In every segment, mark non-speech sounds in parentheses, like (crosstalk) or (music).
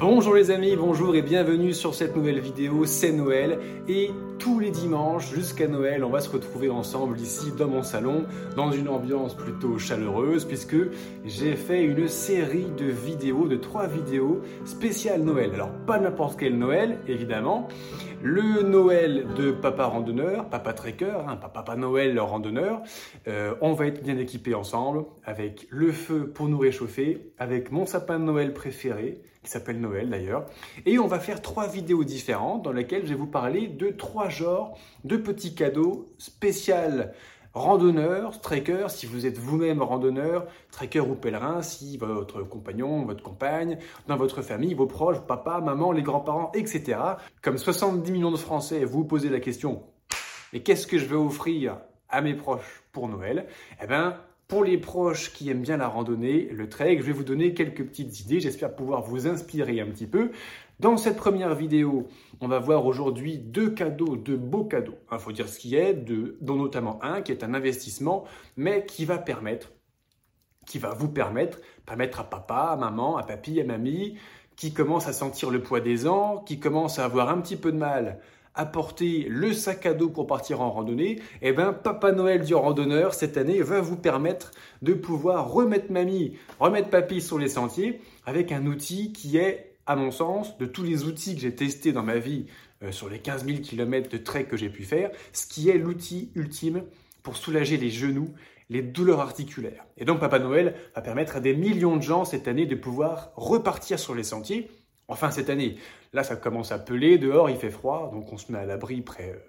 Bonjour les amis, bonjour et bienvenue sur cette nouvelle vidéo, c'est Noël. Et tous les dimanches jusqu'à Noël on va se retrouver ensemble ici dans mon salon dans une ambiance plutôt chaleureuse puisque j'ai fait une série de vidéos, de trois vidéos spéciales Noël. Alors pas n'importe quel Noël évidemment, le Noël de Papa Randonneur, Papa Trekker, hein, Papa Noël randonneur, euh, on va être bien équipés ensemble avec le feu pour nous réchauffer, avec mon sapin de Noël préféré qui s'appelle Noël d'ailleurs. Et on va faire trois vidéos différentes dans lesquelles je vais vous parler de trois genres de petits cadeaux spécial randonneur, trekker, si vous êtes vous-même randonneur, trekker ou pèlerin, si votre compagnon, votre compagne, dans votre famille, vos proches, papa, maman, les grands-parents, etc. Comme 70 millions de Français, vous posez la question, mais qu'est-ce que je vais offrir à mes proches pour Noël? Eh bien, pour les proches qui aiment bien la randonnée, le trek, je vais vous donner quelques petites idées. J'espère pouvoir vous inspirer un petit peu. Dans cette première vidéo, on va voir aujourd'hui deux cadeaux, deux beaux cadeaux. Il faut dire ce qui est, dont notamment un qui est un investissement, mais qui va permettre, qui va vous permettre, permettre à papa, à maman, à papy, à mamie, qui commence à sentir le poids des ans, qui commence à avoir un petit peu de mal apporter le sac à dos pour partir en randonnée, eh bien Papa Noël du randonneur cette année va vous permettre de pouvoir remettre mamie, remettre papy sur les sentiers avec un outil qui est, à mon sens, de tous les outils que j'ai testés dans ma vie euh, sur les 15 000 km de trek que j'ai pu faire, ce qui est l'outil ultime pour soulager les genoux, les douleurs articulaires. Et donc Papa Noël va permettre à des millions de gens cette année de pouvoir repartir sur les sentiers Enfin, cette année, là, ça commence à peler, dehors, il fait froid, donc on se met à l'abri près,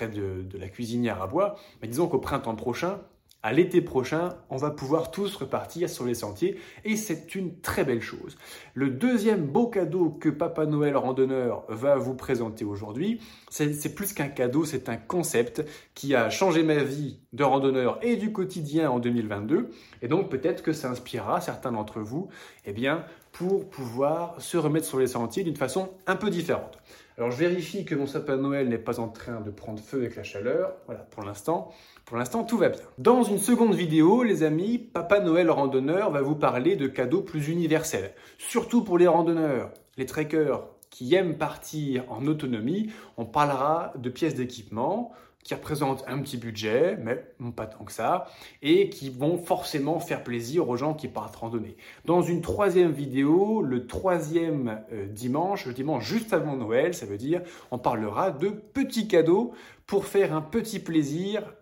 de, la cuisinière à bois. Mais disons qu'au printemps prochain, à l'été prochain, on va pouvoir tous repartir sur les sentiers et c'est une très belle chose. Le deuxième beau cadeau que Papa Noël randonneur va vous présenter aujourd'hui, c'est plus qu'un cadeau, c'est un concept qui a changé ma vie de randonneur et du quotidien en 2022 et donc peut-être que ça inspirera certains d'entre vous eh bien, pour pouvoir se remettre sur les sentiers d'une façon un peu différente. Alors je vérifie que mon sapin Noël n'est pas en train de prendre feu avec la chaleur. Voilà, pour l'instant, pour l'instant tout va bien. Dans une seconde vidéo, les amis, Papa Noël randonneur va vous parler de cadeaux plus universels, surtout pour les randonneurs, les trekkers qui aiment partir en autonomie. On parlera de pièces d'équipement, qui représentent un petit budget, mais pas tant que ça, et qui vont forcément faire plaisir aux gens qui partent randonner. Dans une troisième vidéo, le troisième euh, dimanche, le dimanche juste avant Noël, ça veut dire, on parlera de petits cadeaux pour faire un petit plaisir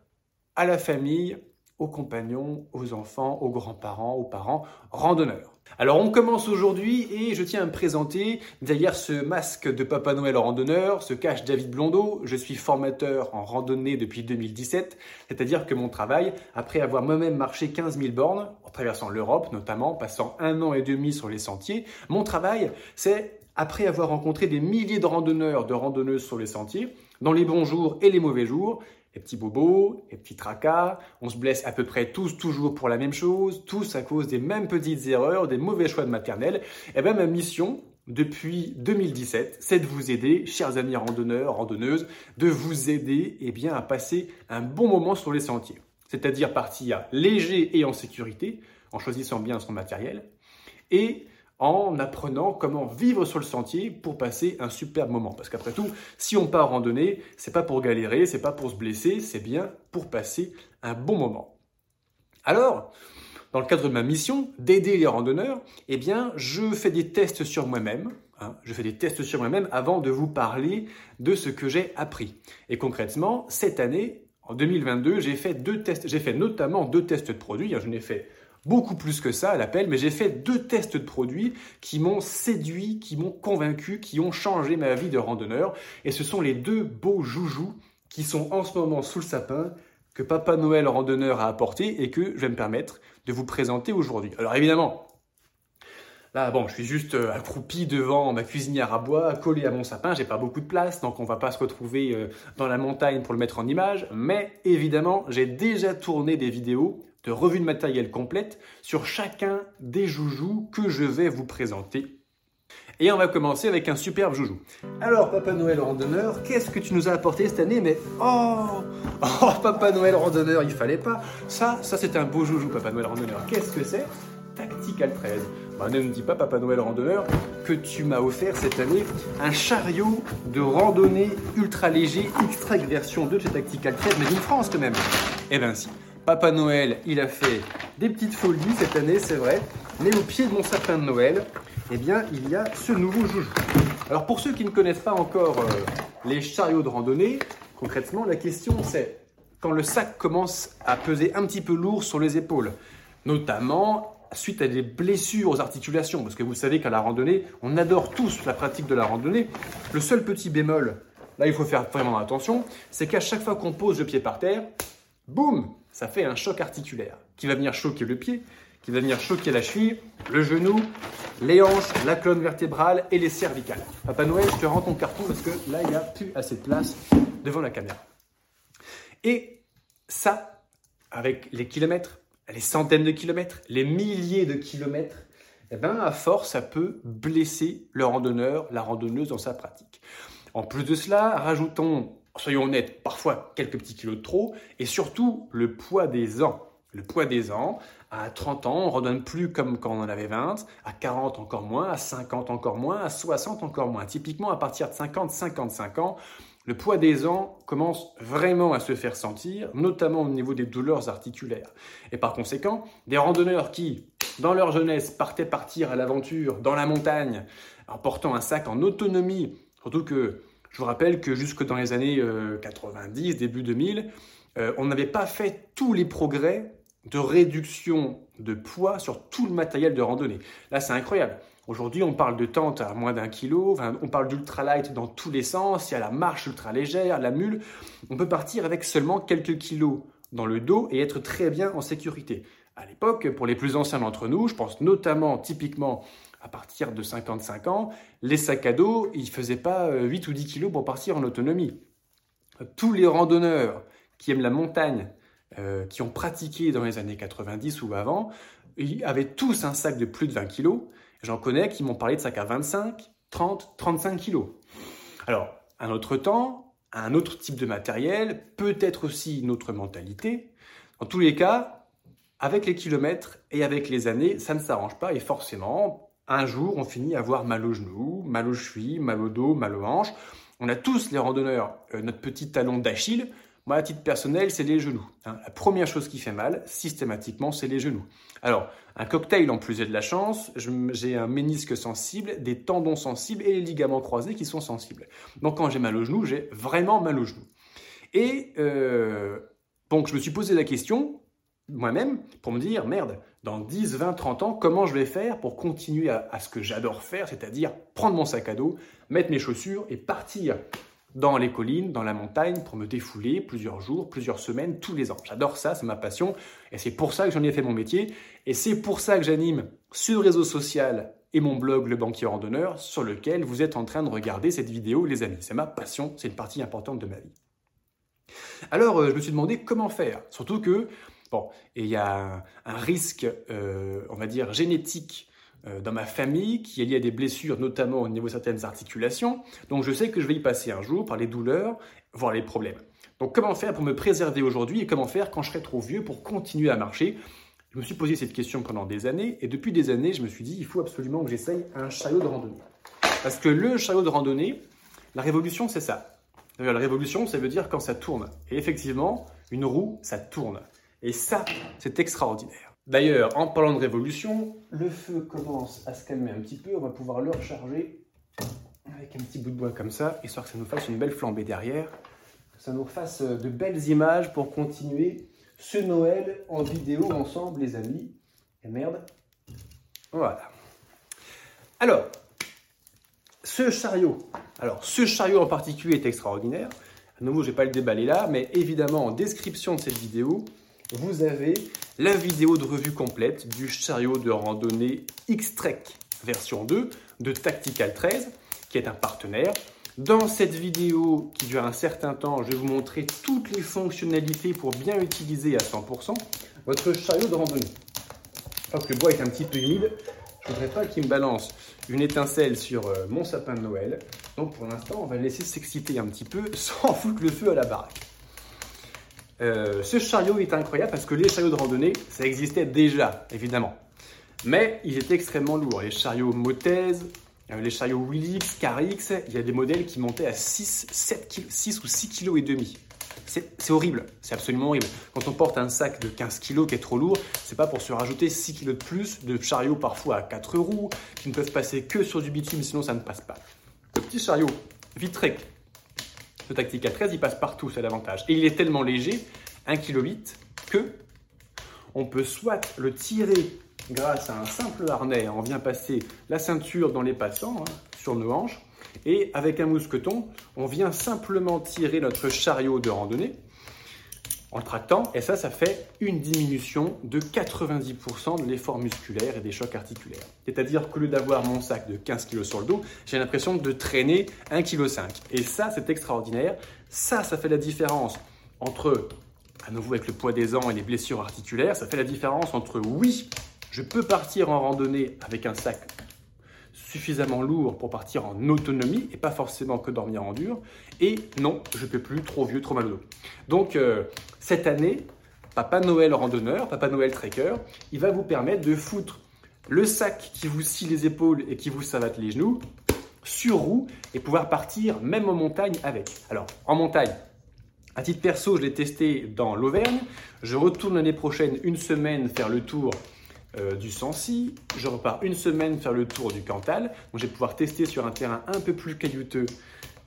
à la famille, aux compagnons, aux enfants, aux grands-parents, aux parents randonneurs. Alors on commence aujourd'hui et je tiens à me présenter. Derrière ce masque de Papa Noël randonneur se cache David Blondeau. Je suis formateur en randonnée depuis 2017, c'est-à-dire que mon travail, après avoir moi-même marché 15 000 bornes, en traversant l'Europe notamment, passant un an et demi sur les sentiers, mon travail, c'est après avoir rencontré des milliers de randonneurs, de randonneuses sur les sentiers, dans les bons jours et les mauvais jours, les petits bobos, les petits tracas, on se blesse à peu près tous toujours pour la même chose, tous à cause des mêmes petites erreurs, des mauvais choix de maternelle. Et eh bien ma mission, depuis 2017, c'est de vous aider, chers amis randonneurs, randonneuses, de vous aider eh bien, à passer un bon moment sur les sentiers. C'est-à-dire partir léger et en sécurité, en choisissant bien son matériel, et en apprenant comment vivre sur le sentier pour passer un superbe moment. Parce qu'après tout, si on part randonner, c'est pas pour galérer, c'est pas pour se blesser, c'est bien pour passer un bon moment. Alors, dans le cadre de ma mission d'aider les randonneurs, eh bien, je fais des tests sur moi-même. Hein. je fais des tests sur moi-même avant de vous parler de ce que j'ai appris. Et concrètement, cette année, en 2022, j'ai fait deux tests. J'ai fait notamment deux tests de produits. Je n'ai fait beaucoup plus que ça à l'appel, mais j'ai fait deux tests de produits qui m'ont séduit, qui m'ont convaincu, qui ont changé ma vie de randonneur. Et ce sont les deux beaux joujoux qui sont en ce moment sous le sapin que Papa Noël randonneur a apporté et que je vais me permettre de vous présenter aujourd'hui. Alors évidemment, Là, bon, je suis juste euh, accroupi devant ma cuisinière à bois, collé à mon sapin. J'ai pas beaucoup de place, donc on va pas se retrouver euh, dans la montagne pour le mettre en image. Mais évidemment, j'ai déjà tourné des vidéos de revue de matériel complète sur chacun des joujoux que je vais vous présenter. Et on va commencer avec un superbe joujou. Alors, Papa Noël randonneur, qu'est-ce que tu nous as apporté cette année? Mais oh, oh Papa Noël randonneur, il fallait pas. Ça, ça c'est un beau joujou, Papa Noël randonneur. Qu'est-ce que c'est? Tactical 13. bah, ne me dis pas, Papa Noël randonneur, que tu m'as offert cette année un chariot de randonnée ultra léger, extra version 2 de chez Tactical 13, mais d'une France quand même. Eh bien si, Papa Noël, il a fait des petites folies cette année, c'est vrai, mais au pied de mon sapin de Noël, eh bien, il y a ce nouveau joujou. Alors pour ceux qui ne connaissent pas encore euh, les chariots de randonnée, concrètement, la question c'est quand le sac commence à peser un petit peu lourd sur les épaules, notamment suite à des blessures aux articulations, parce que vous savez qu'à la randonnée, on adore tous la pratique de la randonnée. Le seul petit bémol, là il faut faire vraiment attention, c'est qu'à chaque fois qu'on pose le pied par terre, boum, ça fait un choc articulaire qui va venir choquer le pied, qui va venir choquer la cheville, le genou, les hanches, la colonne vertébrale et les cervicales. Papa Noël, je te rends ton carton parce que là, il n'y a plus assez de place devant la caméra. Et ça, avec les kilomètres, les centaines de kilomètres, les milliers de kilomètres, eh ben, à force, ça peut blesser le randonneur, la randonneuse dans sa pratique. En plus de cela, rajoutons, soyons honnêtes, parfois quelques petits kilos de trop, et surtout le poids des ans. Le poids des ans, à 30 ans, on ne redonne plus comme quand on en avait 20, à 40 encore moins, à 50 encore moins, à 60 encore moins. Typiquement, à partir de 50, 55 ans, le poids des ans commence vraiment à se faire sentir, notamment au niveau des douleurs articulaires. Et par conséquent, des randonneurs qui, dans leur jeunesse, partaient partir à l'aventure dans la montagne en portant un sac en autonomie, surtout que je vous rappelle que jusque dans les années 90, euh, début 2000, euh, on n'avait pas fait tous les progrès de réduction de poids sur tout le matériel de randonnée. Là, c'est incroyable. Aujourd'hui, on parle de tente à moins d'un kilo, on parle d'ultralight dans tous les sens, il y a la marche ultra légère, la mule. On peut partir avec seulement quelques kilos dans le dos et être très bien en sécurité. À l'époque, pour les plus anciens d'entre nous, je pense notamment typiquement à partir de 55 ans, les sacs à dos, ils ne faisaient pas 8 euh, ou 10 kilos pour partir en autonomie. Tous les randonneurs qui aiment la montagne, euh, qui ont pratiqué dans les années 90 ou avant, ils avaient tous un sac de plus de 20 kilos J'en connais qui m'ont parlé de sacs à 25, 30, 35 kilos. Alors, un autre temps, un autre type de matériel, peut-être aussi une autre mentalité. En tous les cas, avec les kilomètres et avec les années, ça ne s'arrange pas et forcément, un jour, on finit à avoir mal aux genoux, mal aux chevilles, mal au dos, mal aux hanches. On a tous, les randonneurs, euh, notre petit talon d'Achille. Moi, à titre personnel, c'est les genoux. Hein. La première chose qui fait mal, systématiquement, c'est les genoux. Alors, un cocktail, en plus, j'ai de la chance. J'ai un ménisque sensible, des tendons sensibles et les ligaments croisés qui sont sensibles. Donc, quand j'ai mal aux genoux, j'ai vraiment mal aux genoux. Et euh, donc, je me suis posé la question, moi-même, pour me dire, merde, dans 10, 20, 30 ans, comment je vais faire pour continuer à ce que j'adore faire, c'est-à-dire prendre mon sac à dos, mettre mes chaussures et partir dans les collines, dans la montagne, pour me défouler plusieurs jours, plusieurs semaines, tous les ans. J'adore ça, c'est ma passion, et c'est pour ça que j'en ai fait mon métier, et c'est pour ça que j'anime ce réseau social et mon blog Le Banquier Randonneur, sur lequel vous êtes en train de regarder cette vidéo, les amis. C'est ma passion, c'est une partie importante de ma vie. Alors, euh, je me suis demandé comment faire, surtout que, bon, il y a un, risque, euh, on va dire, génétique euh, dans ma famille qui est lié à des blessures, notamment au niveau de certaines articulations. Donc je sais que je vais y passer un jour par les douleurs, voire les problèmes. Donc comment faire pour me préserver aujourd'hui et comment faire quand je serai trop vieux pour continuer à marcher? Je me suis posé cette question pendant des années et depuis des années, je me suis dit il faut absolument que j'essaye un chariot de randonnée. Parce que le chariot de randonnée, la révolution, c'est ça. La révolution, ça veut dire quand ça tourne. Et effectivement, une roue, ça tourne. Et ça, c'est extraordinaire. D'ailleurs, en parlant de révolution, le feu commence à se calmer un petit peu. On va pouvoir le recharger avec un petit bout de bois comme ça, histoire que ça nous fasse une belle flambée derrière. Que ça nous fasse euh, de belles images pour continuer ce Noël en vidéo ensemble, les amis. Et merde. Voilà. Alors, ce chariot, alors ce chariot en particulier est extraordinaire. À nouveau, je ne vais pas le déballer là, mais évidemment, en description de cette vidéo, vous avez la vidéo de revue complète du chariot de randonnée X-Trek version 2 de Tactical 13, qui est un partenaire. Dans cette vidéo qui dure un certain temps, je vais vous montrer toutes les fonctionnalités pour bien utiliser à 100% votre chariot de randonnée. Je que le bois est un petit peu humide, je ne voudrais pas qu'il me balance une étincelle sur euh, mon sapin de Noël. Donc pour l'instant, on va laisser s'exciter un petit peu (laughs) sans foutre le feu à la baraque. Euh, ce chariot est incroyable parce que les chariots de randonnée, ça existait déjà, évidemment. Mais ils étaient extrêmement lourds. Les chariots Motez, euh, les chariots Willix, Carix, il y a des modèles qui montaient à 6, 7 6 ou 6 kg et demi. C'est horrible, c'est absolument horrible. Quand on porte un sac de 15 kg qui est trop lourd, c'est pas pour se rajouter 6 kg de plus de chariots parfois à 4 roues qui ne peuvent passer que sur du bitume, sinon ça ne passe pas. Le petit chariot Vitrec de Tactica 13, il passe partout, c'est l'avantage. Et il est tellement léger, 1,8 kg, que on peut soit le tirer grâce à un simple harnais, on vient passer la ceinture dans les passants, hein, sur nos hanches, et avec un mousqueton, on vient simplement tirer notre chariot de randonnée en le tractant, et ça, ça fait une diminution de 90% de l'effort musculaire et des chocs articulaires. C'est-à-dire qu'au lieu d'avoir mon sac de 15 kg sur le dos, j'ai l'impression de traîner 1,5 kg. Et ça, c'est extraordinaire. Ça, ça fait la différence entre, à nouveau avec le poids des ans et les blessures articulaires, ça fait la différence entre oui, je peux partir en randonnée avec un sac suffisamment lourd pour partir en autonomie et pas forcément que dormir en dur. Et non, je peux plus, trop vieux, trop mal au dos. Donc euh, cette année, Papa Noël randonneur, Papa Noël trekker, il va vous permettre de foutre le sac qui vous scie les épaules et qui vous savate les genoux sur roue et pouvoir partir même en montagne avec. Alors en montagne, à titre perso, je l'ai testé dans l'Auvergne. Je retourne l'année prochaine une semaine faire le tour euh, du Sancy. Je repars une semaine faire le tour du Cantal. Donc, je vais pouvoir tester sur un terrain un peu plus caillouteux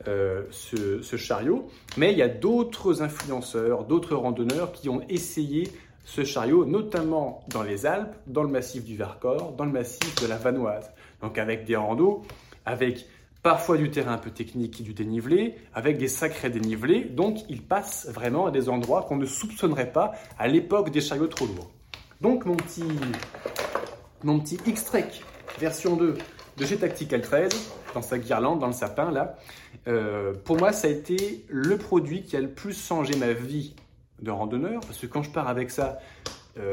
euh, ce, chariot. Mais il y a d'autres influenceurs, d'autres randonneurs qui ont essayé ce chariot, notamment dans les Alpes, dans le massif du Vercors, dans le massif de la Vanoise. Donc avec des randos, avec parfois du terrain un peu technique, du dénivelé, avec des sacrés dénivelés. Donc il passe vraiment à des endroits qu'on ne soupçonnerait pas à l'époque des chariots trop lourds. Donc mon petit, mon petit X-Trek version 2 de chez Tactical 13, dans sa guirlande, dans le sapin là, euh, pour moi ça a été le produit qui a le plus changé ma vie de randonneur, parce que quand je pars avec ça, euh,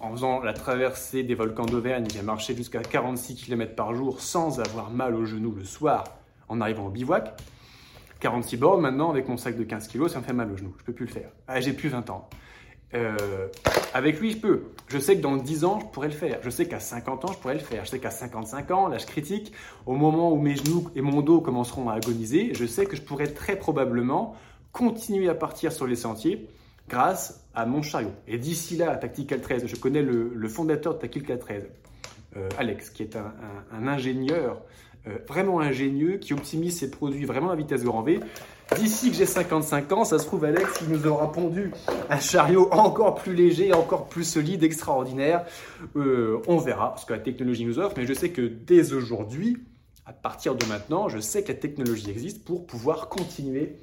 en faisant la traversée des volcans d'Auvergne, j'ai marché jusqu'à 46 km par jour sans avoir mal au genou le soir en arrivant au bivouac. 46 bornes maintenant avec mon sac de 15 kg, ça me fait mal au genou, je peux plus le faire. Ah, j'ai plus 20 ans. Euh, avec lui, je peux. Je sais que dans 10 ans, je pourrais le faire. Je sais qu'à 50 ans, je pourrais le faire. Je sais qu'à 55 ans, l'âge critique, au moment où mes genoux et mon dos commenceront à agoniser, je sais que je pourrais très probablement continuer à partir sur les sentiers grâce à mon chariot. Et d'ici là, Tactical 13, je connais le, fondateur de Tactical 13, euh, Alex, qui est un, ingénieur euh, vraiment ingénieux, qui optimise ses produits vraiment à vitesse grand V. D'ici que j'ai 55 ans, ça se trouve, Alex, il nous aura pondu un chariot encore plus léger, encore plus solide, extraordinaire. Euh, on verra ce que la technologie nous offre, mais je sais que dès aujourd'hui, à partir de maintenant, je sais que la technologie existe pour pouvoir continuer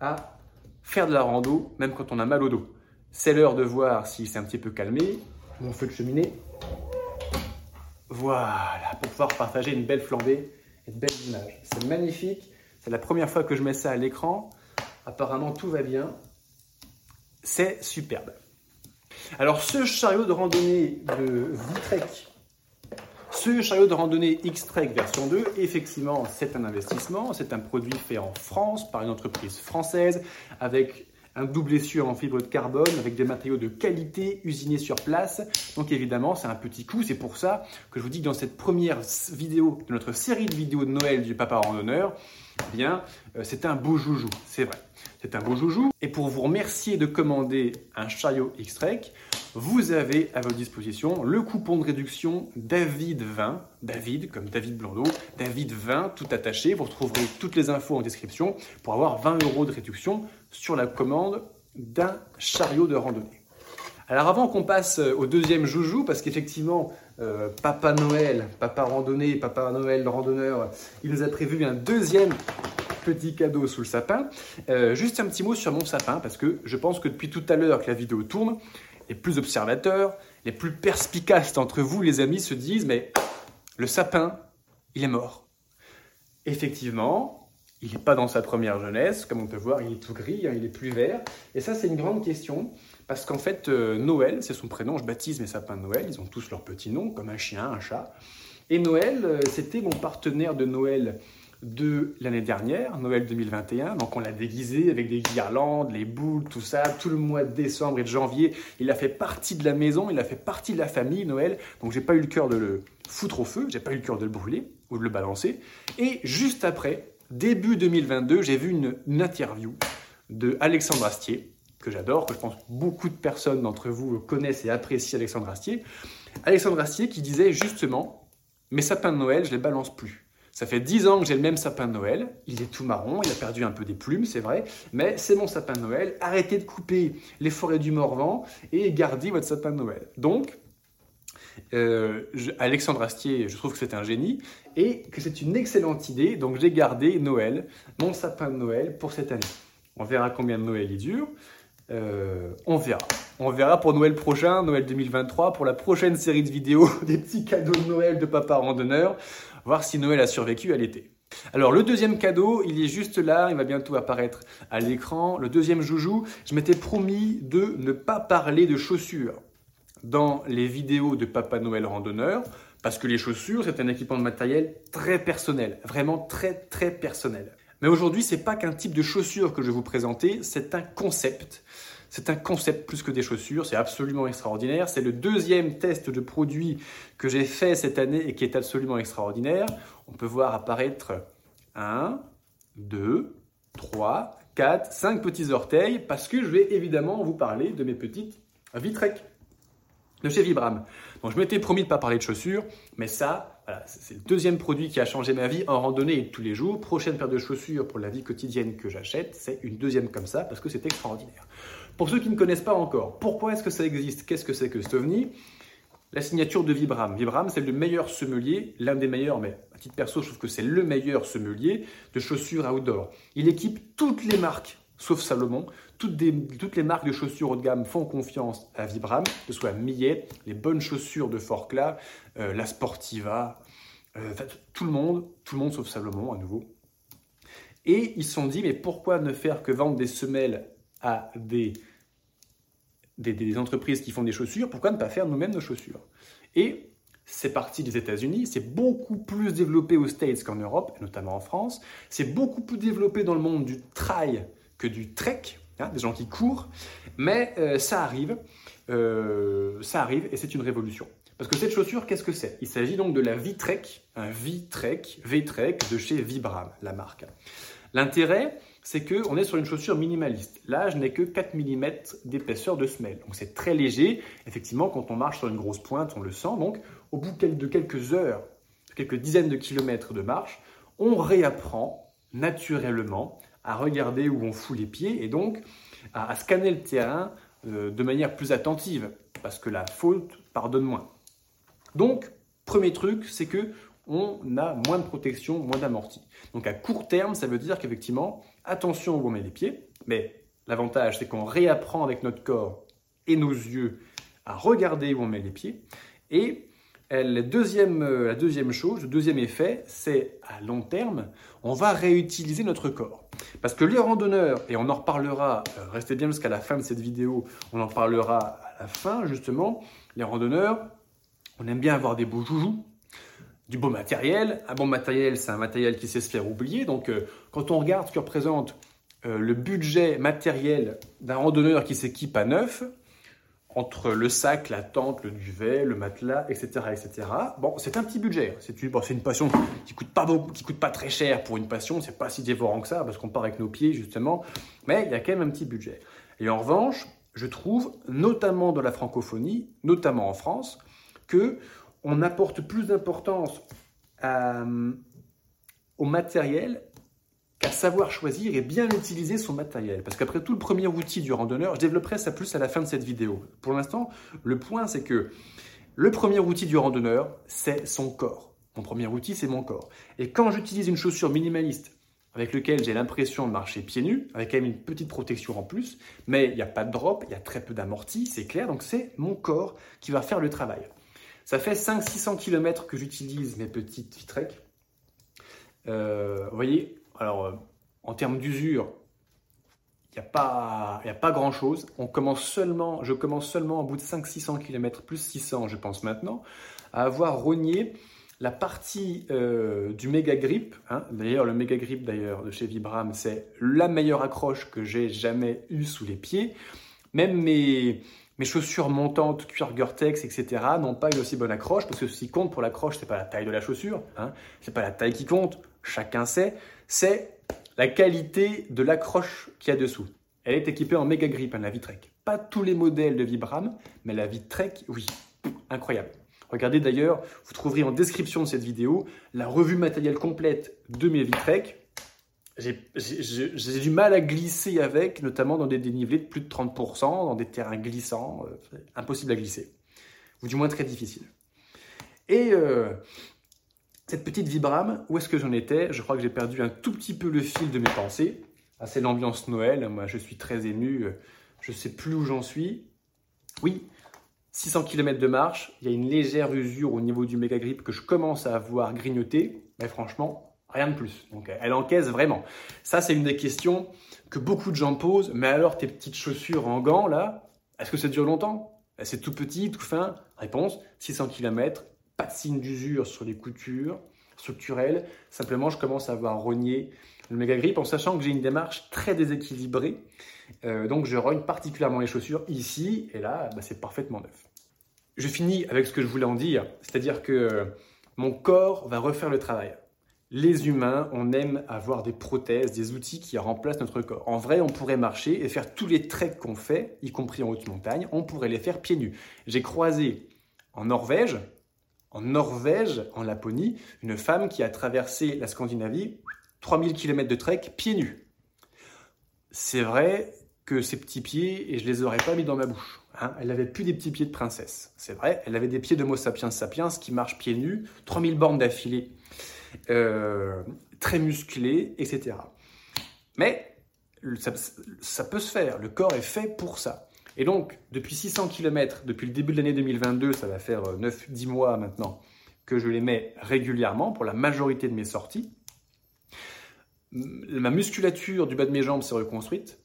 à faire de la rando, même quand on a mal au dos. C'est l'heure de voir s'il s'est un petit peu calmé. Mon feu de cheminée. Voilà, pour pouvoir partager une belle flambée et de belles images. C'est magnifique. C'est la première fois que je mets ça à l'écran. Apparemment, tout va bien. C'est superbe. Alors, ce chariot de randonnée de Vitrek, ce chariot de randonnée X-Trek version 2, effectivement, c'est un investissement. C'est un produit fait en France par une entreprise française avec un double essieu en fibre de carbone avec des matériaux de qualité usinés sur place. Donc évidemment, c'est un petit coup. C'est pour ça que je vous dis que dans cette première vidéo de notre série de vidéos de Noël du Papa Randonneur, eh bien, euh, c'est un beau joujou, c'est vrai. C'est un beau joujou. Et pour vous remercier de commander un chariot X-Trek, vous avez à votre disposition le coupon de réduction David 20, David comme David Blondeau, David 20 tout attaché. Vous retrouverez toutes les infos en description pour avoir 20 euros de réduction sur la commande d'un chariot de randonnée. Alors avant qu'on passe au deuxième joujou, parce qu'effectivement, euh, Papa Noël, Papa Randonnée, Papa Noël Randonneur, il nous a prévu un deuxième petit cadeau sous le sapin. Euh, juste un petit mot sur mon sapin, parce que je pense que depuis tout à l'heure que la vidéo tourne, les plus observateurs, les plus perspicaces d'entre vous, les amis, se disent, mais le sapin, il est mort. Effectivement, il n'est pas dans sa première jeunesse, comme on peut voir, il est tout gris, hein, il est plus vert. Et ça, c'est une grande question, parce qu'en fait, euh, Noël, c'est son prénom, je baptise mes sapins de Noël, ils ont tous leur petit nom, comme un chien, un chat. Et Noël, euh, c'était mon partenaire de Noël de l'année dernière, Noël 2021. Donc on l'a déguisé avec des guirlandes, les boules, tout ça. Tout le mois de décembre et de janvier, il a fait partie de la maison, il a fait partie de la famille Noël. Donc j'ai pas eu le cœur de le foutre au feu, j'ai pas eu le cœur de le brûler ou de le balancer. Et juste après, début 2022, j'ai vu une, interview de Alexandre Astier, que j'adore, que je pense beaucoup de personnes d'entre vous connaissent et apprécient Alexandre Astier. Alexandre Astier qui disait justement, mes sapins de Noël, je les balance plus. Ça fait dix ans que j'ai le même sapin de Noël. Il est tout marron, il a perdu un peu des plumes, c'est vrai, mais c'est mon sapin de Noël. Arrêtez de couper les forêts du Morvan et gardez votre sapin de Noël. Donc, euh, Alexandre Astier, je trouve que c'est un génie et que c'est une excellente idée. Donc, j'ai gardé Noël, mon sapin de Noël pour cette année. On verra combien de Noël il dure. Euh, on verra. On verra pour Noël prochain, Noël 2023, pour la prochaine série de vidéos (laughs) des petits cadeaux de Noël de papa randonneur voir si Noël a survécu à l'été. Alors le deuxième cadeau, il est juste là, il va bientôt apparaître à l'écran. Le deuxième joujou, je m'étais promis de ne pas parler de chaussures dans les vidéos de Papa Noël randonneur, parce que les chaussures, c'est un équipement de matériel très personnel, vraiment très très personnel. Mais aujourd'hui, c'est pas qu'un type de chaussures que je vais vous présenter, c'est un concept. C'est un concept plus que des chaussures, c'est absolument extraordinaire. C'est le deuxième test de produit que j'ai fait cette année et qui est absolument extraordinaire. On peut voir apparaître un, deux, trois, quatre, cinq petits orteils parce que je vais évidemment vous parler de mes petites Vitrek de chez Vibram. Donc je m'étais promis de ne pas parler de chaussures, mais ça, c'est le deuxième produit qui a changé ma vie en randonnée et tous les jours. Prochaine paire de chaussures pour la vie quotidienne que j'achète, c'est une deuxième comme ça parce que c'est extraordinaire. Pour ceux qui ne connaissent pas encore, pourquoi est-ce que ça existe? Qu'est-ce que c'est que cet ovni? La signature de Vibram. Vibram, c'est le meilleur semelier, l'un des meilleurs, mais à titre perso, je trouve que c'est le meilleur semelier de chaussures outdoor. Il équipe toutes les marques, sauf Salomon. Toutes, les marques de chaussures haut de gamme font confiance à Vibram, que ce soit Millet, les bonnes chaussures de Forclaz, euh, la Sportiva, euh, tout le monde, tout le monde sauf Salomon à nouveau. Et ils se sont dit, mais pourquoi ne faire que vendre des semelles à des, des, entreprises qui font des chaussures, pourquoi ne pas faire nous-mêmes nos chaussures? Et c'est parti des États-Unis, c'est beaucoup plus développé aux States qu'en Europe, notamment en France. C'est beaucoup plus développé dans le monde du trail que du trek, hein, des gens qui courent. Mais euh, ça arrive, euh, ça arrive et c'est une révolution. Parce que cette chaussure, qu'est-ce que c'est? Il s'agit donc de la V-Trek, un V-Trek, V-Trek de chez Vibram, la marque. L'intérêt, c'est qu'on est sur une chaussure minimaliste. Là, je n'ai que 4 mm d'épaisseur de semelle. Donc c'est très léger. Effectivement, quand on marche sur une grosse pointe, on le sent. Donc au bout de quelques heures, quelques dizaines de kilomètres de marche, on réapprend naturellement à regarder où on fout les pieds et donc à, scanner le terrain euh, de manière plus attentive parce que la faute pardonne moins. Donc, premier truc, c'est que on a moins de protection, moins d'amorti. Donc à court terme, ça veut dire qu'effectivement, attention où on met les pieds, mais l'avantage c'est qu'on réapprend avec notre corps et nos yeux à regarder où on met les pieds. Et la deuxième, euh, la deuxième chose, le deuxième effet, c'est à long terme, on va réutiliser notre corps. Parce que les randonneurs, et on en reparlera, euh, restez bien jusqu'à la fin de cette vidéo, on en parlera à la fin justement, les randonneurs, on aime bien avoir des beaux joujoux, du beau matériel. Un bon matériel, c'est un matériel qui sait se faire oublier. Donc, euh, quand on regarde ce que représente euh, le budget matériel d'un randonneur qui s'équipe à neuf, entre le sac, la tente, le duvet, le matelas, etc., etc. Bon, c'est un petit budget. C'est une, passion qui coûte pas qui coûte pas très cher pour une passion. C'est pas si dévorant que ça parce qu'on part avec nos pieds justement. Mais il y a quand même un petit budget. Et en revanche, je trouve, notamment dans la francophonie, notamment en France, que on apporte plus d'importance euh, au matériel qu'à savoir choisir et bien utiliser son matériel. Parce qu'après tout, le premier outil du randonneur, je développerai ça plus à la fin de cette vidéo. Pour l'instant, le point, c'est que le premier outil du randonneur, c'est son corps. Mon premier outil, c'est mon corps. Et quand j'utilise une chaussure minimaliste avec laquelle j'ai l'impression de marcher pieds nus, avec quand même une petite protection en plus, mais il n'y a pas de drop, il y a très peu d'amorti, c'est clair, donc c'est mon corps qui va faire le travail. Ça fait 500-600 km que j'utilise mes petites Vitrek. Euh, vous voyez, alors euh, en termes d'usure, il n'y a pas, a pas grand chose. On commence seulement, je commence seulement au bout de 500-600 km, plus 600 je pense maintenant, à avoir rogné la partie euh, du méga grip, hein, d'ailleurs le méga grip d'ailleurs de chez Vibram, c'est la meilleure accroche que j'ai jamais eue sous les pieds. Même mes, mes chaussures montantes, cuir Gore-Tex, etc. n'ont pas une aussi bonne accroche parce que ce qui compte pour l'accroche, c'est pas la taille de la chaussure, hein, c'est pas la taille qui compte, chacun sait, c'est la qualité de l'accroche qu'il y a dessous. Elle est équipée en méga grip, hein, la Vitrek. Pas tous les modèles de Vibram, mais la Vitrek, oui, incroyable. Regardez d'ailleurs, vous trouverez en description de cette vidéo la revue matérielle complète de mes Vitrek. J'ai du mal à glisser avec, notamment dans des dénivelés de plus de 30%, dans des terrains glissants, euh, impossible à glisser, ou du moins très difficile. Et euh, cette petite Vibram, où est-ce que j'en étais? Je crois que j'ai perdu un tout petit peu le fil de mes pensées. Ah, c'est l'ambiance Noël, moi je suis très ému, je ne sais plus où j'en suis. Oui, 600 km de marche, il y a une légère usure au niveau du méga grip que je commence à avoir grignoté, mais franchement, rien de plus. Donc elle encaisse vraiment. Ça, c'est une des questions que beaucoup de gens posent. Mais alors, tes petites chaussures en gants, là, est-ce que ça dure longtemps? C'est tout petit, tout fin? Réponse 600 km, pas de signe d'usure sur les coutures structurelles. Simplement, je commence à avoir rogné le méga grip en sachant que j'ai une démarche très déséquilibrée. Euh, donc je rogne particulièrement les chaussures ici et là, bah, c'est parfaitement neuf. Je finis avec ce que je voulais en dire, c'est-à-dire que mon corps va refaire le travail. Les humains, on aime avoir des prothèses, des outils qui remplacent notre corps. En vrai, on pourrait marcher et faire tous les treks qu'on fait, y compris en haute montagne, on pourrait les faire pieds nus. J'ai croisé en Norvège, en Norvège, en Laponie, une femme qui a traversé la Scandinavie 3000 km de trek pieds nus. C'est vrai que ces petits pieds, et je les aurais pas mis dans ma bouche. Hein. Elle avait plus des petits pieds de princesse. C'est vrai, elle avait des pieds de Homo sapiens sapiens qui marchent pieds nus, 3000 bornes d'affilée, euh, très musclés, etc. Mais ça, peut se faire, le corps est fait pour ça. Et donc, depuis 600 km, depuis le début de l'année 2022, ça va faire 9-10 euh, mois maintenant, que je les mets régulièrement pour la majorité de mes sorties ma musculature du bas de mes jambes s'est reconstruite,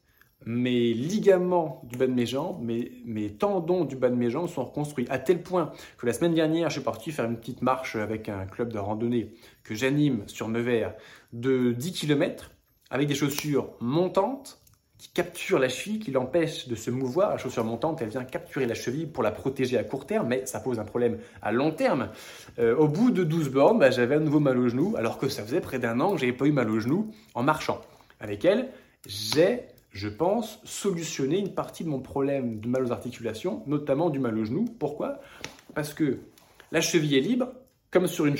mes ligaments du bas de mes jambes, mes, tendons du bas de mes jambes sont reconstruits, à tel point que la semaine dernière, je suis parti faire une petite marche avec un club de randonnée que j'anime sur Nevers de 10 km, avec des chaussures montantes, qui capture la cheville, qui l'empêche de se mouvoir. La chaussure montante, elle vient capturer la cheville pour la protéger à court terme, mais ça pose un problème à long terme. Euh, au bout de 12 bornes, bah, j'avais à nouveau mal au genou, alors que ça faisait près d'un an que j'avais pas eu mal au genou en marchant. Avec elle, j'ai, je pense, solutionné une partie de mon problème de mal aux articulations, notamment du mal au genou. Pourquoi? Parce que la cheville est libre, comme sur une,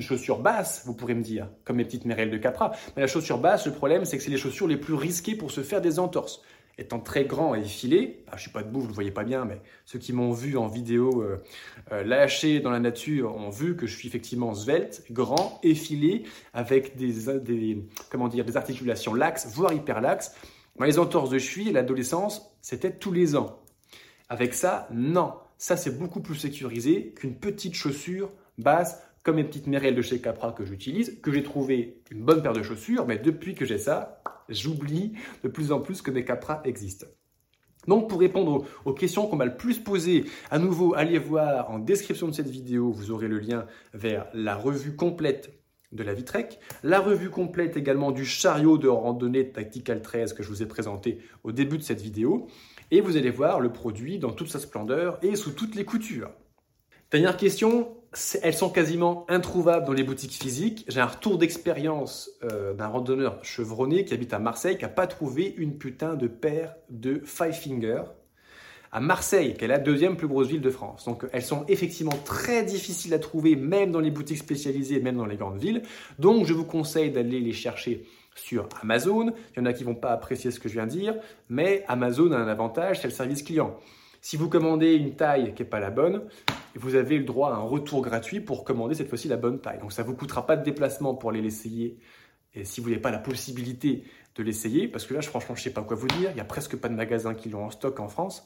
chaussure basse, vous pourrez me dire, comme mes petites mérelles de Capra. Mais la chaussure basse, le problème, c'est que c'est les chaussures les plus risquées pour se faire des entorses. Étant très grand et effilé, je je suis pas debout, vous ne le voyez pas bien, mais ceux qui m'ont vu en vidéo euh, euh, lâché dans la nature ont vu que je suis effectivement svelte, grand, effilé, avec des, comment dire, des articulations laxes, voire hyperlaxes. les entorses de cheville l'adolescence, c'était tous les ans. Avec ça, non. Ça, c'est beaucoup plus sécurisé qu'une petite chaussure basse, comme mes petites mérelles de chez Capra que j'utilise, que j'ai trouvé une bonne paire de chaussures, mais depuis que j'ai ça, j'oublie de plus en plus que mes Capra existent. Donc pour répondre aux questions qu'on m'a le plus posées, à nouveau, allez voir en description de cette vidéo, vous aurez le lien vers la revue complète de la Vitrec, la revue complète également du chariot de randonnée Tactical 13 que je vous ai présenté au début de cette vidéo, et vous allez voir le produit dans toute sa splendeur et sous toutes les coutures. Dernière question, elles sont quasiment introuvables dans les boutiques physiques. J'ai un retour d'expérience euh, d'un randonneur chevronné qui habite à Marseille qui n'a pas trouvé une putain de paire de Five Finger à Marseille, qui est la deuxième plus grosse ville de France. Donc elles sont effectivement très difficiles à trouver, même dans les boutiques spécialisées, même dans les grandes villes. Donc je vous conseille d'aller les chercher sur Amazon. Il y en a qui vont pas apprécier ce que je viens de dire, mais Amazon a un avantage, c'est le service client. Si vous commandez une taille qui n'est pas la bonne, vous avez le droit à un retour gratuit pour commander cette fois-ci la bonne taille. Donc ça ne vous coûtera pas de déplacement pour aller l'essayer. Et si vous n'avez pas la possibilité de l'essayer, parce que là, franchement, je ne sais pas quoi vous dire, il n'y a presque pas de magasins qui l'ont en stock en France.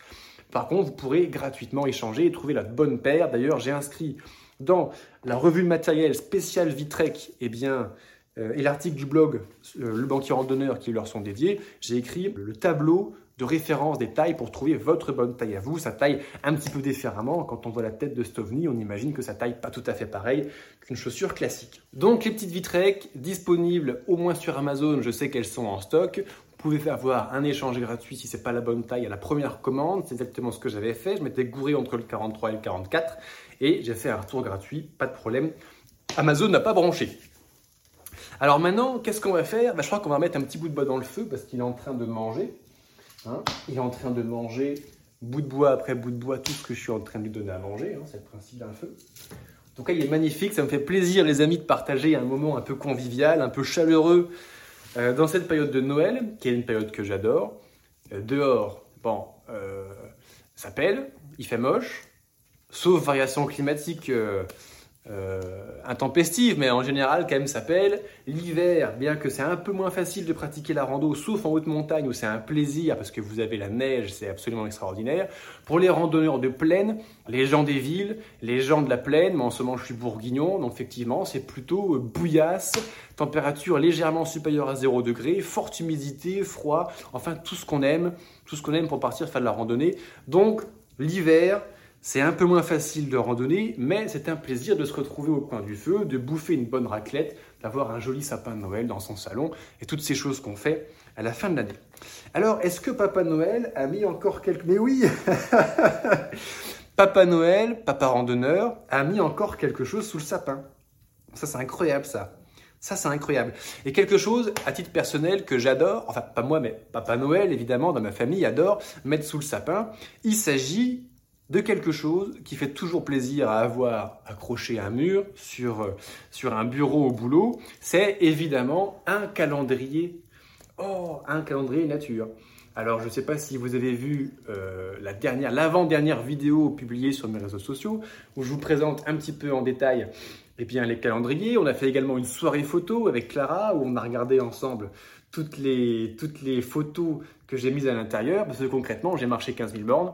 Par contre, vous pourrez gratuitement échanger et trouver la bonne paire. D'ailleurs, j'ai inscrit dans la revue de matériel spéciale Vitrec eh bien, euh, et l'article du blog euh, Le banquier randonneur qui leur sont dédiés, j'ai écrit le tableau de référence des tailles pour trouver votre bonne taille à vous. Ça taille un petit peu différemment. Quand on voit la tête de Stovny, on imagine que ça taille pas tout à fait pareil qu'une chaussure classique. Donc les petites Vitrec disponibles au moins sur Amazon, je sais qu'elles sont en stock. Vous pouvez avoir un échange gratuit si c'est pas la bonne taille à la première commande. C'est exactement ce que j'avais fait. Je m'étais gouré entre le 43 et le 44 et j'ai fait un retour gratuit. Pas de problème. Amazon n'a pas branché. Alors maintenant, qu'est-ce qu'on va faire? Bah, Je crois qu'on va mettre un petit bout de bois dans le feu parce qu'il est en train de manger. Hein. il est en train de manger bout de bois après bout de bois tout ce que je suis en train de lui donner à manger. Hein. c'est le principe d'un feu. En tout cas, il est magnifique. Ça me fait plaisir, les amis, de partager un moment un peu convivial, un peu chaleureux euh, dans cette période de Noël, qui est une période que j'adore. Euh, dehors, bon, euh, ça pèle, il fait moche, sauf variation climatique euh, intempestive, mais en général quand même ça pèle. L'hiver, bien que c'est un peu moins facile de pratiquer la rando, sauf en haute montagne où c'est un plaisir parce que vous avez la neige, c'est absolument extraordinaire. Pour les randonneurs de plaine, les gens des villes, les gens de la plaine, mais en ce moment je suis bourguignon, donc effectivement c'est plutôt bouillasse, température légèrement supérieure à 0 degré, forte humidité, froid, enfin tout ce qu'on aime, tout ce qu'on aime pour partir faire de la randonnée. Donc l'hiver, c'est un peu moins facile de randonner, mais c'est un plaisir de se retrouver au coin du feu, de bouffer une bonne raclette, d'avoir un joli sapin de Noël dans son salon et toutes ces choses qu'on fait à la fin de l'année. Alors, est-ce que Papa Noël a mis encore quelques... Mais oui (laughs) Papa Noël, Papa Randonneur, a mis encore quelque chose sous le sapin. Ça, c'est incroyable, ça. Ça, c'est incroyable. Et quelque chose, à titre personnel, que j'adore, enfin, pas moi, mais Papa Noël, évidemment, dans ma famille, adore mettre sous le sapin. Il s'agit de quelque chose qui fait toujours plaisir à avoir accroché à un mur, sur, euh, sur un bureau au boulot, c'est évidemment un calendrier. Oh, un calendrier nature. Alors, je ne sais pas si vous avez vu euh, la dernière, l'avant-dernière vidéo publiée sur mes réseaux sociaux, où je vous présente un petit peu en détail eh bien, les calendriers. On a fait également une soirée photo avec Clara, où on a regardé ensemble toutes les, toutes les photos que j'ai mises à l'intérieur, parce que concrètement, j'ai marché 15 000 bornes.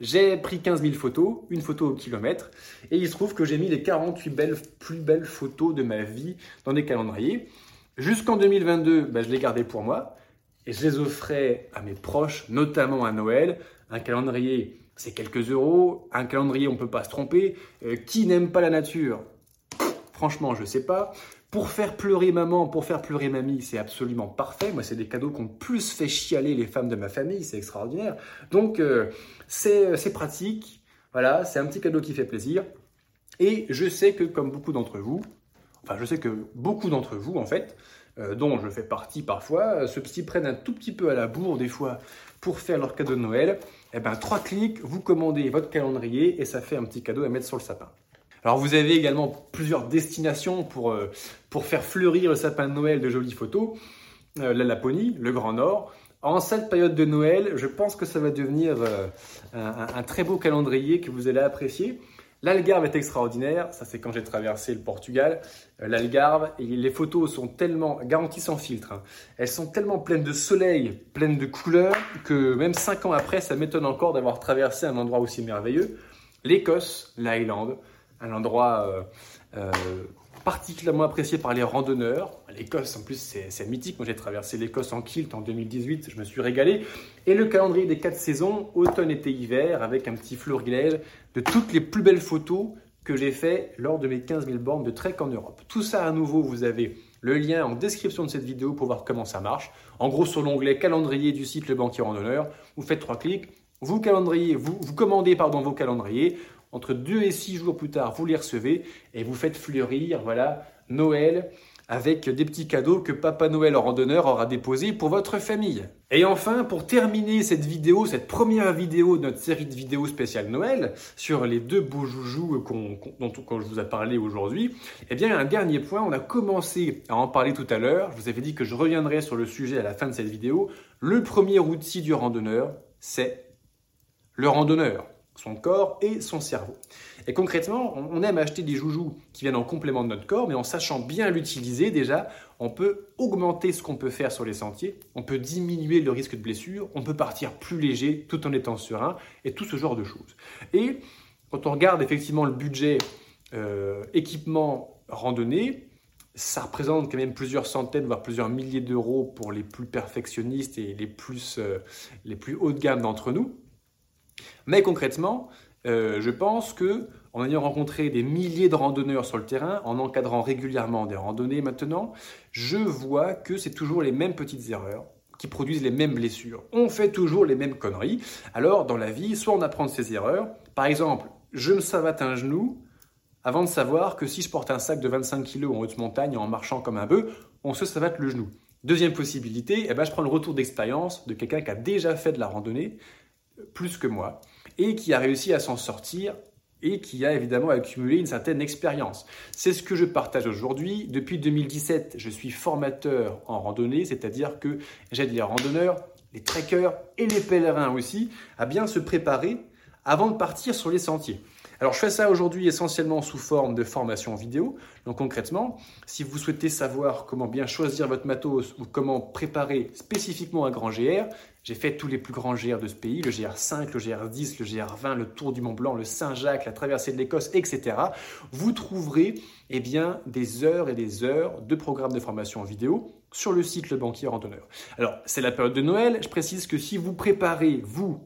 J'ai pris 15 000 photos, une photo au kilomètre, et il se trouve que j'ai mis les 48 belles, plus belles photos de ma vie dans des calendriers. Jusqu'en 2022, bah, je les gardais pour moi, et je les offrais à mes proches, notamment à Noël. Un calendrier, c'est quelques euros. Un calendrier, on ne peut pas se tromper. Euh, qui n'aime pas la nature? Franchement, je ne sais pas. Pour faire pleurer maman, pour faire pleurer mamie, c'est absolument parfait. Moi, c'est des cadeaux qui ont plus fait chialer les femmes de ma famille, c'est extraordinaire. Donc, euh, euh, c'est pratique. Voilà, c'est un petit cadeau qui fait plaisir. Et je sais que, comme beaucoup d'entre vous, enfin, je sais que beaucoup d'entre vous, en fait, euh, dont je fais partie parfois, se s'y prennent un tout petit peu à la bourre des fois pour faire leur cadeau de Noël. Eh ben, trois clics, vous commandez votre calendrier et ça fait un petit cadeau à mettre sur le sapin. Alors vous avez également plusieurs destinations pour, euh, pour faire fleurir le sapin de Noël de jolies photos. Euh, la Laponie, le Grand Nord. En cette période de Noël, je pense que ça va devenir euh, un, très beau calendrier que vous allez apprécier. L'Algarve est extraordinaire, ça c'est quand j'ai traversé le Portugal. L'Algarve, les photos sont tellement, garanties sans filtre, hein. elles sont tellement pleines de soleil, pleines de couleurs, que même cinq ans après, ça m'étonne encore d'avoir traversé un endroit aussi merveilleux. L'Écosse, l'Islande, un endroit euh, euh, particulièrement apprécié par les randonneurs. L'Écosse, en plus, c'est mythique. Moi, j'ai traversé l'Écosse en kilt en 2018. Je me suis régalé. Et le calendrier des quatre saisons, automne, été, hiver, avec un petit florilège de toutes les plus belles photos que j'ai fait lors de mes 15 000 bornes de trek en Europe. Tout ça, à nouveau, vous avez le lien en description de cette vidéo pour voir comment ça marche. En gros, sur l'onglet calendrier du site Le Banquier Randonneur, vous faites trois clics, vous calendrier, vous, vous commandez pardon, vos calendriers, entre 2 et 6 jours plus tard, vous les recevez et vous faites fleurir, voilà, Noël avec des petits cadeaux que Papa Noël en randonneur aura déposés pour votre famille. Et enfin, pour terminer cette vidéo, cette première vidéo de notre série de vidéos spéciales Noël, sur les deux beaux joujoux dont, je vous ai parlé aujourd'hui, eh bien, un dernier point, on a commencé à en parler tout à l'heure, je vous avais dit que je reviendrai sur le sujet à la fin de cette vidéo. Le premier outil du randonneur, c'est le randonneur son corps et son cerveau. Et concrètement, on aime acheter des joujoux qui viennent en complément de notre corps, mais en sachant bien l'utiliser déjà, on peut augmenter ce qu'on peut faire sur les sentiers, on peut diminuer le risque de blessure, on peut partir plus léger tout en étant serein, et tout ce genre de choses. Et quand on regarde effectivement le budget euh, équipement randonnée, ça représente quand même plusieurs centaines, voire plusieurs milliers d'euros pour les plus perfectionnistes et les plus, euh, les plus haut de gamme d'entre nous. Mais concrètement, euh, je pense que en ayant rencontré des milliers de randonneurs sur le terrain, en encadrant régulièrement des randonnées maintenant, je vois que c'est toujours les mêmes petites erreurs qui produisent les mêmes blessures. On fait toujours les mêmes conneries. Alors, dans la vie, soit on apprend de ses erreurs. Par exemple, je me savate un genou avant de savoir que si je porte un sac de 25 kg en haute montagne en marchant comme un bœuf, on se savate le genou. Deuxième possibilité, eh ben, je prends le retour d'expérience de quelqu'un qui a déjà fait de la randonnée, plus que moi, et qui a réussi à s'en sortir et qui a évidemment accumulé une certaine expérience. C'est ce que je partage aujourd'hui. Depuis 2017, je suis formateur en randonnée, c'est-à-dire que j'aide les randonneurs, les trekkers et les pèlerins aussi à bien se préparer avant de partir sur les sentiers. Alors je fais ça aujourd'hui essentiellement sous forme de formation vidéo. Donc concrètement, si vous souhaitez savoir comment bien choisir votre matos ou comment préparer spécifiquement un grand GR, j'ai fait tous les plus grands GR de ce pays, le GR5, le GR10, le GR20, le Tour du Mont Blanc, le Saint-Jacques, la traversée de l'Écosse, etc. Vous trouverez eh bien, des heures et des heures de programmes de formation vidéo sur le site Le Banquier Randonneur. Alors, c'est la période de Noël. Je précise que si vous préparez, vous,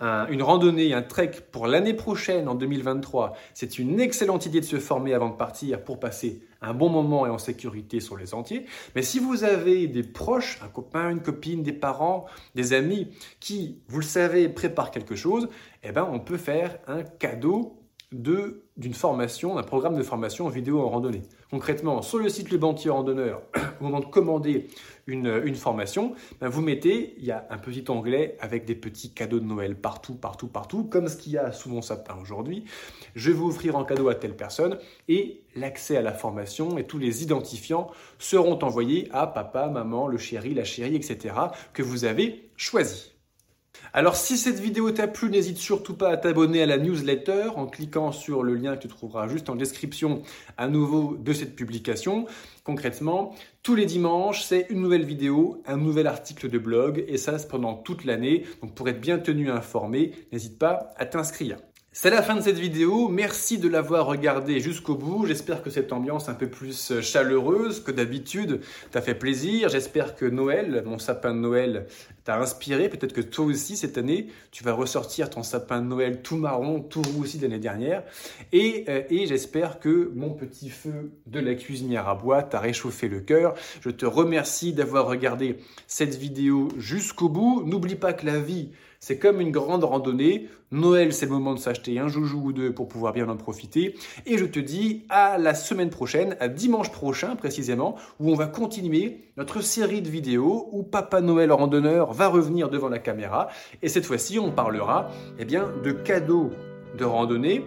une randonnée, un trek pour l'année prochaine, en 2023, c'est une excellente idée de se former avant de partir pour passer un bon moment et en sécurité sur les sentiers. Mais si vous avez des proches, un copain, une copine, des parents, des amis qui, vous le savez, préparent quelque chose, eh ben, on peut faire un cadeau de d'une formation, d'un programme de formation vidéo en randonnée. Concrètement, sur le site Le Banquier Randonneur, (clears throat) au moment de commander une, une formation, ben vous mettez, il y a un petit onglet avec des petits cadeaux de Noël partout, partout, partout, comme ce qu'il y a sous mon sapin aujourd'hui. Je vais vous offrir en cadeau à telle personne et l'accès à la formation et tous les identifiants seront envoyés à papa, maman, le chéri, la chérie, etc. que vous avez choisi. Alors si cette vidéo t'a plu, n'hésite surtout pas à t'abonner à la newsletter en cliquant sur le lien que tu trouveras juste en description à nouveau de cette publication. Concrètement, tous les dimanches, c'est une nouvelle vidéo, un nouvel article de blog et ça c'est pendant toute l'année. Donc pour être bien tenu informé, n'hésite pas à t'inscrire. C'est la fin de cette vidéo, merci de l'avoir regardée jusqu'au bout, j'espère que cette ambiance un peu plus chaleureuse que d'habitude t'a fait plaisir, j'espère que Noël, mon sapin de Noël, t'a inspiré, peut-être que toi aussi cette année, tu vas ressortir ton sapin de Noël tout marron, tout roux aussi de l'année dernière, et, euh, et j'espère que mon petit feu de la cuisinière à bois t'a réchauffé le cœur, je te remercie d'avoir regardé cette vidéo jusqu'au bout, n'oublie pas que la vie c'est comme une grande randonnée. Noël, c'est le moment de s'acheter un joujou ou deux pour pouvoir bien en profiter. Et je te dis à la semaine prochaine, à dimanche prochain précisément, où on va continuer notre série de vidéos où Papa Noël randonneur va revenir devant la caméra. Et cette fois-ci, on parlera eh bien, de cadeaux de randonnée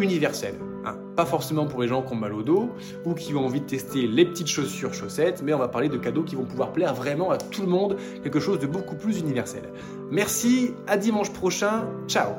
universels. Hein, pas forcément pour les gens qui ont mal au dos ou qui ont envie de tester les petites chaussures chaussettes, mais on va parler de cadeaux qui vont pouvoir plaire vraiment à tout le monde, quelque chose de beaucoup plus universel. Merci, à dimanche prochain, ciao